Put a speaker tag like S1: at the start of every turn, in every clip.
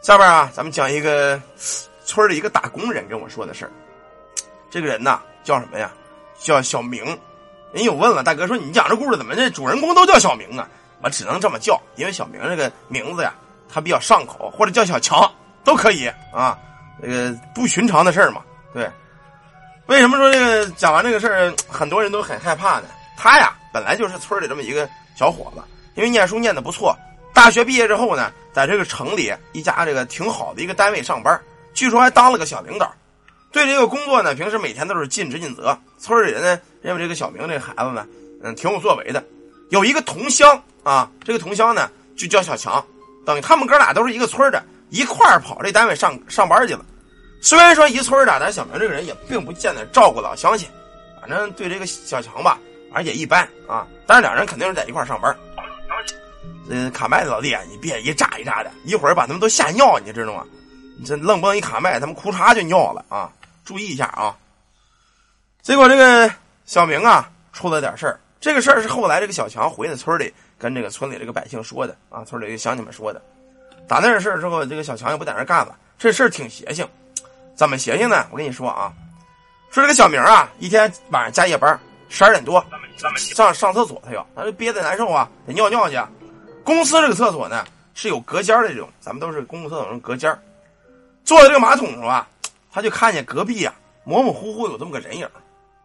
S1: 下边啊，咱们讲一个村里一个打工人跟我说的事儿。这个人呐，叫什么呀？叫小明。人有问了，大哥说你讲这故事怎么这主人公都叫小明啊？我只能这么叫，因为小明这个名字呀，他比较上口，或者叫小强都可以啊。这个不寻常的事儿嘛，对。为什么说这个讲完这个事儿，很多人都很害怕呢？他呀，本来就是村里这么一个小伙子，因为念书念的不错。大学毕业之后呢，在这个城里一家这个挺好的一个单位上班，据说还当了个小领导。对这个工作呢，平时每天都是尽职尽责。村里人呢认为这个小明这个孩子呢，嗯，挺有作为的。有一个同乡啊，这个同乡呢就叫小强，等于他们哥俩都是一个村的，一块儿跑这单位上上班去了。虽然说一村的，但小明这个人也并不见得照顾老乡亲，反正对这个小强吧，反正也一般啊。但是两人肯定是在一块上班。嗯，卡麦老弟，你别一炸一炸的，一会儿把他们都吓尿，你知道吗？你这愣蹦一卡麦，他们哭嚓就尿了啊！注意一下啊！结果这个小明啊，出了点事儿。这个事儿是后来这个小强回到村里，跟这个村里这个百姓说的啊，村里乡亲们说的。打那事儿之后，这个小强也不在那干了。这事儿挺邪性，怎么邪性呢？我跟你说啊，说这个小明啊，一天晚上加夜班，十二点多上上厕所，他要他就憋得难受啊，得尿尿去。公司这个厕所呢是有隔间的这种，咱们都是公共厕所用隔间坐在这个马桶上啊，他就看见隔壁啊模模糊糊有这么个人影，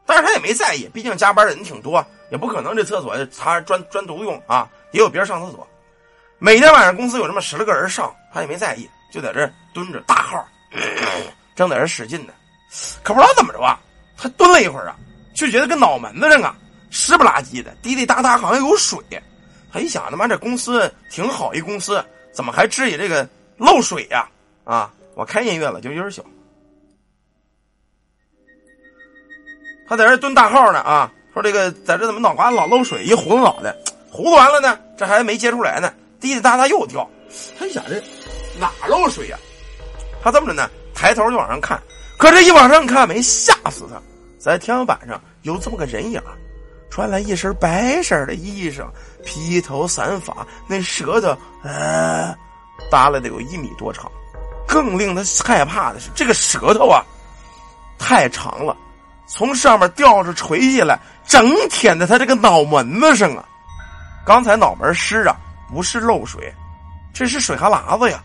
S1: 但是他也没在意，毕竟加班的人挺多，也不可能这厕所他专专独用啊，也有别人上厕所。每天晚上公司有这么十来个人上，他也没在意，就在这蹲着大号，正在这使劲呢。可不知道怎么着啊，他蹲了一会儿啊，就觉得跟脑门子上啊湿不拉几的，滴滴答答，好像有水。他一想，他妈这公司挺好一公司，怎么还至于这个漏水呀？啊，我开音乐了，就音小。他在这蹲大号呢啊，说这个在这怎么脑瓜子老漏水，一糊涂脑袋，糊涂完了呢，这还没接出来呢，滴滴答答又掉。他一想这哪漏水呀？他这么着呢，抬头就往上看，可这一往上看没吓死他，在天花板上有这么个人影。穿了一身白色的衣裳，披头散发，那舌头呃，耷拉的有一米多长。更令他害怕的是，这个舌头啊，太长了，从上面吊着垂下来，整舔在他这个脑门子上啊。刚才脑门湿啊，不是漏水，这是水哈喇子呀。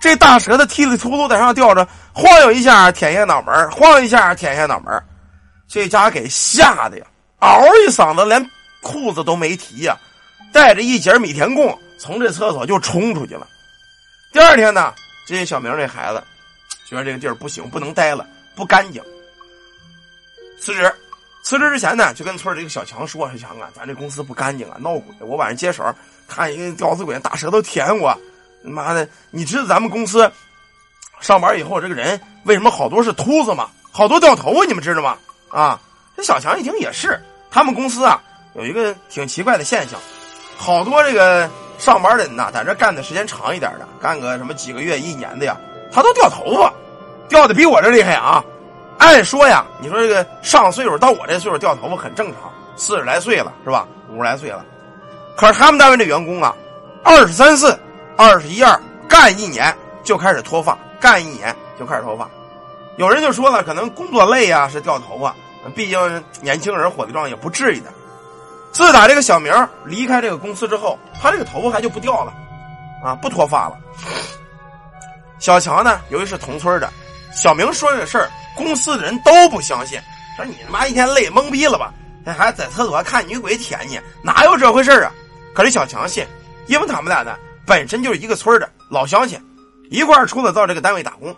S1: 这大舌头踢里秃噜在上吊着，晃悠一下舔一下脑门，晃悠一下舔一下脑门，这家给吓的呀。嗷一嗓子，连裤子都没提呀，带着一截米田共从这厕所就冲出去了。第二天呢，这小明这孩子觉得这个地儿不行，不能待了，不干净，辞职。辞职之前呢，就跟村里这个小强说：“小强啊，咱这公司不干净啊，闹鬼。我晚上接手，看一个吊死鬼大舌头舔我，妈的！你知道咱们公司上班以后这个人为什么好多是秃子吗？好多掉头发，你们知道吗？啊！”这小强一听也是，他们公司啊有一个挺奇怪的现象，好多这个上班的人呐，在这干的时间长一点的，干个什么几个月、一年的呀，他都掉头发，掉的比我这厉害啊！按说呀，你说这个上岁数到我这岁数掉头发很正常，四十来岁了是吧？五十来岁了，可是他们单位这员工啊，二十三四、二十一二，干一年就开始脱发，干一年就开始脱发。有人就说了，可能工作累呀，是掉头发。毕竟年轻人火力壮，也不至于的。自打这个小明离开这个公司之后，他这个头发还就不掉了，啊，不脱发了。小强呢，由于是同村的，小明说这事儿，公司的人都不相信，说你他妈一天累懵逼了吧？还在厕所看女鬼舔你，哪有这回事啊？可是小强信，因为他们俩呢本身就是一个村的老乡亲，一块儿出来到这个单位打工，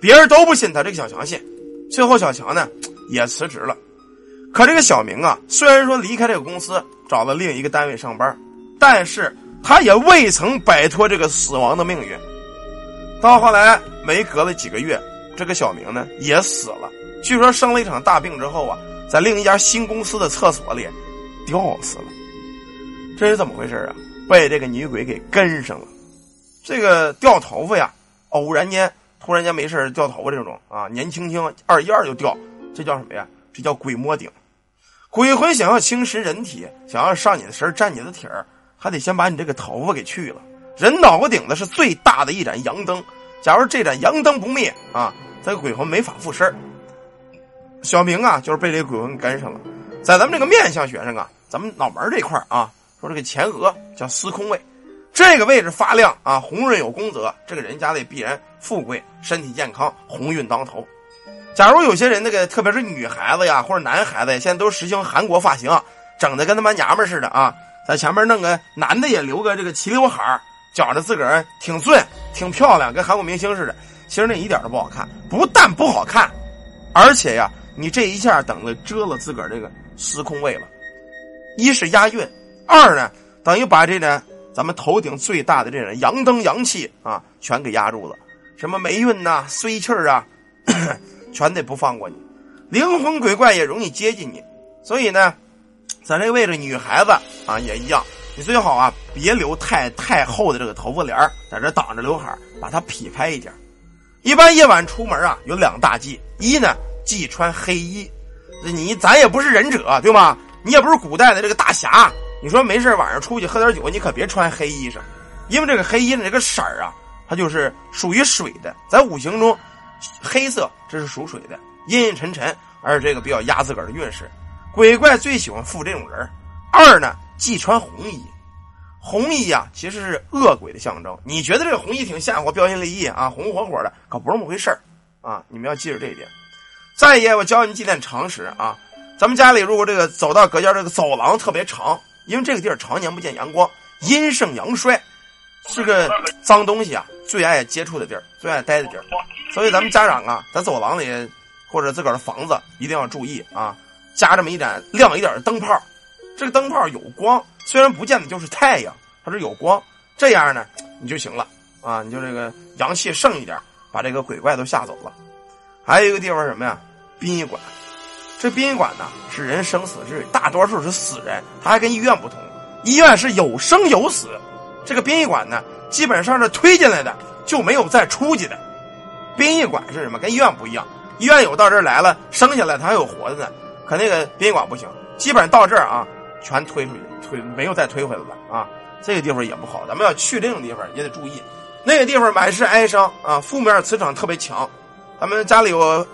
S1: 别人都不信他这个小强信。最后小强呢。也辞职了，可这个小明啊，虽然说离开这个公司，找了另一个单位上班，但是他也未曾摆脱这个死亡的命运。到后来没隔了几个月，这个小明呢也死了。据说生了一场大病之后啊，在另一家新公司的厕所里吊死了。这是怎么回事啊？被这个女鬼给跟上了。这个掉头发呀，偶然间突然间没事掉头发这种啊，年轻轻二一二就掉。这叫什么呀？这叫鬼摸顶。鬼魂想要侵蚀人体，想要上你的身占你的体儿，还得先把你这个头发给去了。人脑瓜顶子是最大的一盏阳灯，假如这盏阳灯不灭啊，这个鬼魂没法附身小明啊，就是被这个鬼魂跟上了。在咱们这个面相学上啊，咱们脑门这块啊，说这个前额叫司空位，这个位置发亮啊，红润有功德，这个人家里必然富贵、身体健康、鸿运当头。假如有些人那个，特别是女孩子呀，或者男孩子呀，现在都实行韩国发型，整的跟他妈娘们似的啊，在前面弄个男的也留个这个齐刘海觉着自个儿挺俊、挺漂亮，跟韩国明星似的。其实那一点都不好看，不但不好看，而且呀，你这一下等于遮了自个儿这个司空位了。一是押韵，二呢等于把这呢咱们头顶最大的这种阳灯阳气啊，全给压住了。什么霉运呐、衰气儿啊。全得不放过你，灵魂鬼怪也容易接近你，所以呢，咱这个位置女孩子啊也一样，你最好啊别留太太厚的这个头发帘在这挡着刘海把它劈开一点。一般夜晚出门啊有两大忌，一呢忌穿黑衣，你咱也不是忍者对吧？你也不是古代的这个大侠，你说没事晚上出去喝点酒，你可别穿黑衣裳，因为这个黑衣的这个色儿啊，它就是属于水的，在五行中。黑色，这是属水的，阴阴沉沉，而这个比较压自个儿的运势。鬼怪最喜欢附这种人。二呢，忌穿红衣，红衣呀，其实是恶鬼的象征。你觉得这个红衣挺吓唬、标新立异啊，红红火火的，可不是那么回事啊！你们要记住这一点。再一，我教你几点常识啊。咱们家里如果这个走到隔间，这个走廊特别长，因为这个地儿常年不见阳光，阴盛阳衰，是个脏东西啊最爱接触的地儿，最爱待的地儿。所以咱们家长啊，在走廊里或者自个儿的房子一定要注意啊，加这么一盏亮一点的灯泡。这个灯泡有光，虽然不见得就是太阳，它是有光，这样呢你就行了啊，你就这个阳气盛一点，把这个鬼怪都吓走了。还有一个地方什么呀？殡仪馆。这殡仪馆呢是人生死之大多数是死人，它还跟医院不同，医院是有生有死，这个殡仪馆呢基本上是推进来的就没有再出去的。殡仪馆是什么？跟医院不一样。医院有到这儿来了，生下来他还有活的呢。可那个殡仪馆不行，基本上到这儿啊，全推出去，推没有再推回来了啊。这个地方也不好，咱们要去这种地方也得注意。那个地方满是哀伤啊，负面磁场特别强。咱们家里有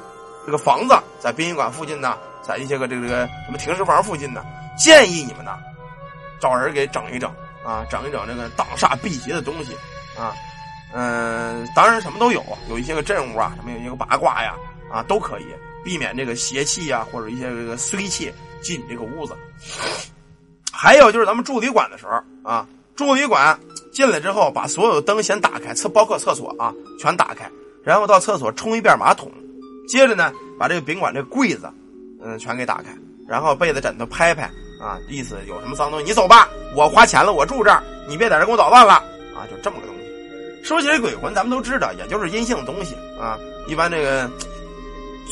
S1: 这个房子在殡仪馆附近呢，在一些个这个这个什么停尸房附近呢，建议你们呢找人给整一整啊，整一整这个挡煞辟邪的东西啊。嗯，当然什么都有，有一些个镇物啊，什么有一个八卦呀，啊都可以避免这个邪气呀，或者一些这个衰气进你这个屋子。还有就是咱们住旅馆的时候啊，住旅馆进来之后，把所有灯先打开，厕包括厕所啊全打开，然后到厕所冲一遍马桶，接着呢把这个宾馆这柜子嗯全给打开，然后被子枕头拍拍啊，意思有什么脏东西你走吧，我花钱了我住这儿，你别在这给我捣乱了啊，就这么个东西。说起来鬼魂，咱们都知道，也就是阴性东西啊。一般这个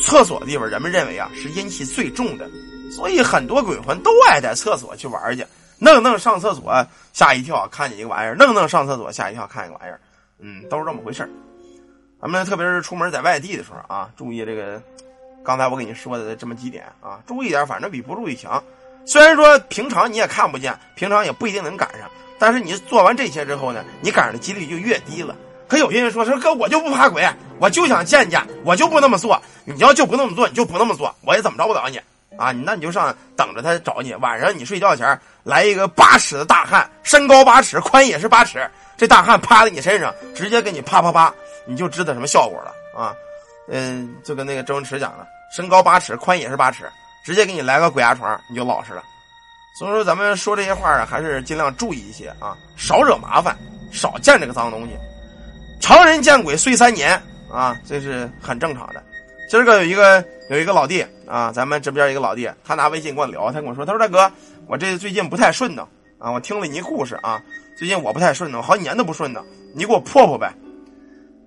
S1: 厕所地方，人们认为啊是阴气最重的，所以很多鬼魂都爱在厕所去玩去，弄弄上厕所吓一跳，看见一个玩意儿；弄弄上厕所吓一跳，看见个玩意儿。嗯，都是这么回事咱们特别是出门在外地的时候啊，注意这个刚才我给你说的这么几点啊，注意点，反正比不注意强。虽然说平常你也看不见，平常也不一定能赶上。但是你做完这些之后呢，你赶上的几率就越低了。可有些人说说哥，我就不怕鬼，我就想见见，我就不那么做。你要就不那么做，你就不那么做，我也怎么着不了你啊？那你就上等着他找你。晚上你睡觉前来一个八尺的大汉，身高八尺，宽也是八尺，这大汉趴在你身上，直接给你啪啪啪，你就知道什么效果了啊？嗯，就跟那个周星驰讲的，身高八尺，宽也是八尺，直接给你来个鬼压床，你就老实了。所以说，咱们说这些话啊，还是尽量注意一些啊，少惹麻烦，少见这个脏东西。常人见鬼睡三年啊，这是很正常的。今儿个有一个有一个老弟啊，咱们这边一个老弟，他拿微信跟我聊，他跟我说，他说大哥，我这最近不太顺当啊，我听了你故事啊，最近我不太顺当，好几年都不顺当，你给我破破呗。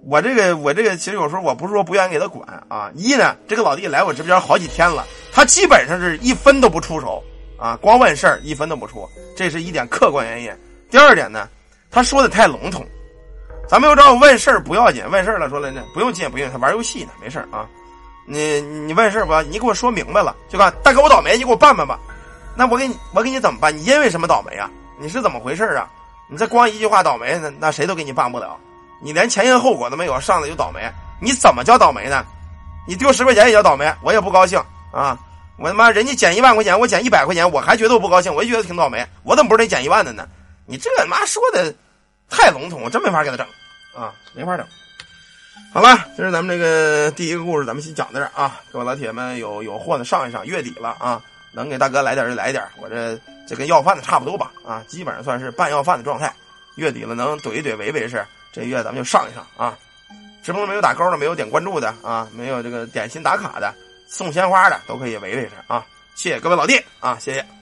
S1: 我这个我这个其实有时候我不是说不愿意给他管啊，一呢，这个老弟来我直播间好几天了，他基本上是一分都不出手。啊，光问事儿一分都不出，这是一点客观原因。第二点呢，他说的太笼统。咱们又知道问事儿不要紧，问事儿了说了呢，不用进不用，他玩游戏呢，没事啊。你你问事儿不要，你给我说明白了就干。大哥我倒霉，你给我办办吧。那我给你我给你怎么办？你因为什么倒霉啊？你是怎么回事啊？你这光一句话倒霉，那那谁都给你办不了。你连前因后果都没有，上来就倒霉，你怎么叫倒霉呢？你丢十块钱也叫倒霉，我也不高兴啊！我他妈人家减一万块钱，我减一百块钱，我还觉得我不高兴，我就觉得挺倒霉。我怎么不是得减一万的呢？你这妈说的太笼统，我真没法给他整啊，没法整。好了，今儿咱们这个第一个故事，咱们先讲到这儿啊。各位老铁们，有有货的上一上，月底了啊，能给大哥来点就来点，我这这跟要饭的差不多吧啊，基本上算是半要饭的状态。月底了，能怼一怼维维是，这月咱们就上一上啊。直播没有打勾的，没有点关注的啊，没有这个点心打卡的，送鲜花的都可以围围着啊。谢谢各位老弟啊，谢谢。